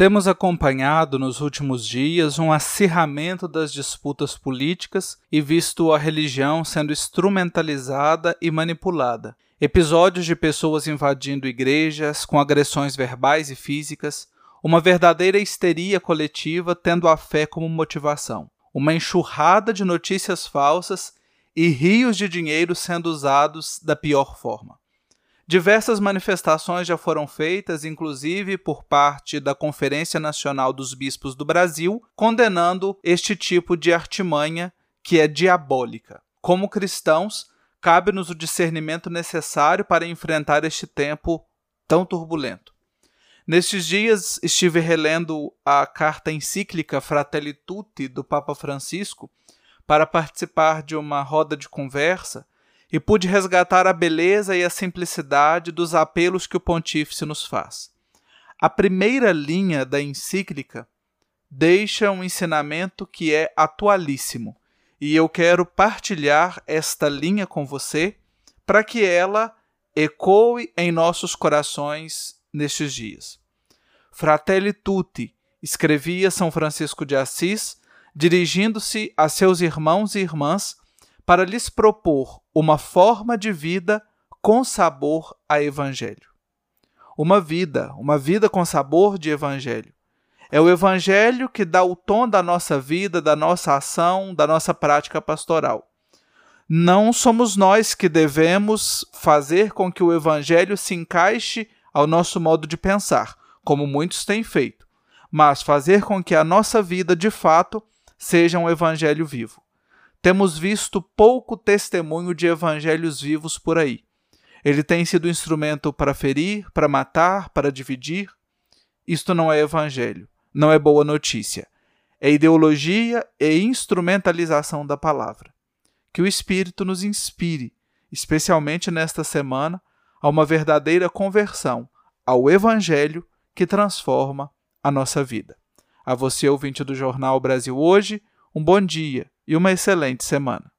Temos acompanhado nos últimos dias um acirramento das disputas políticas e visto a religião sendo instrumentalizada e manipulada. Episódios de pessoas invadindo igrejas com agressões verbais e físicas, uma verdadeira histeria coletiva tendo a fé como motivação, uma enxurrada de notícias falsas e rios de dinheiro sendo usados da pior forma. Diversas manifestações já foram feitas, inclusive por parte da Conferência Nacional dos Bispos do Brasil, condenando este tipo de artimanha que é diabólica. Como cristãos, cabe-nos o discernimento necessário para enfrentar este tempo tão turbulento. Nestes dias estive relendo a carta encíclica Fratelli Tutti do Papa Francisco para participar de uma roda de conversa e pude resgatar a beleza e a simplicidade dos apelos que o pontífice nos faz. A primeira linha da encíclica deixa um ensinamento que é atualíssimo, e eu quero partilhar esta linha com você para que ela ecoe em nossos corações nestes dias. Fratelli tutti, escrevia São Francisco de Assis, dirigindo-se a seus irmãos e irmãs para lhes propor uma forma de vida com sabor a evangelho. Uma vida, uma vida com sabor de evangelho. É o evangelho que dá o tom da nossa vida, da nossa ação, da nossa prática pastoral. Não somos nós que devemos fazer com que o evangelho se encaixe ao nosso modo de pensar, como muitos têm feito, mas fazer com que a nossa vida, de fato, seja um evangelho vivo temos visto pouco testemunho de evangelhos vivos por aí. Ele tem sido instrumento para ferir, para matar, para dividir. Isto não é evangelho, não é boa notícia. É ideologia e instrumentalização da palavra. Que o Espírito nos inspire, especialmente nesta semana, a uma verdadeira conversão ao Evangelho que transforma a nossa vida. A você, ouvinte do Jornal Brasil Hoje, um bom dia e uma excelente semana.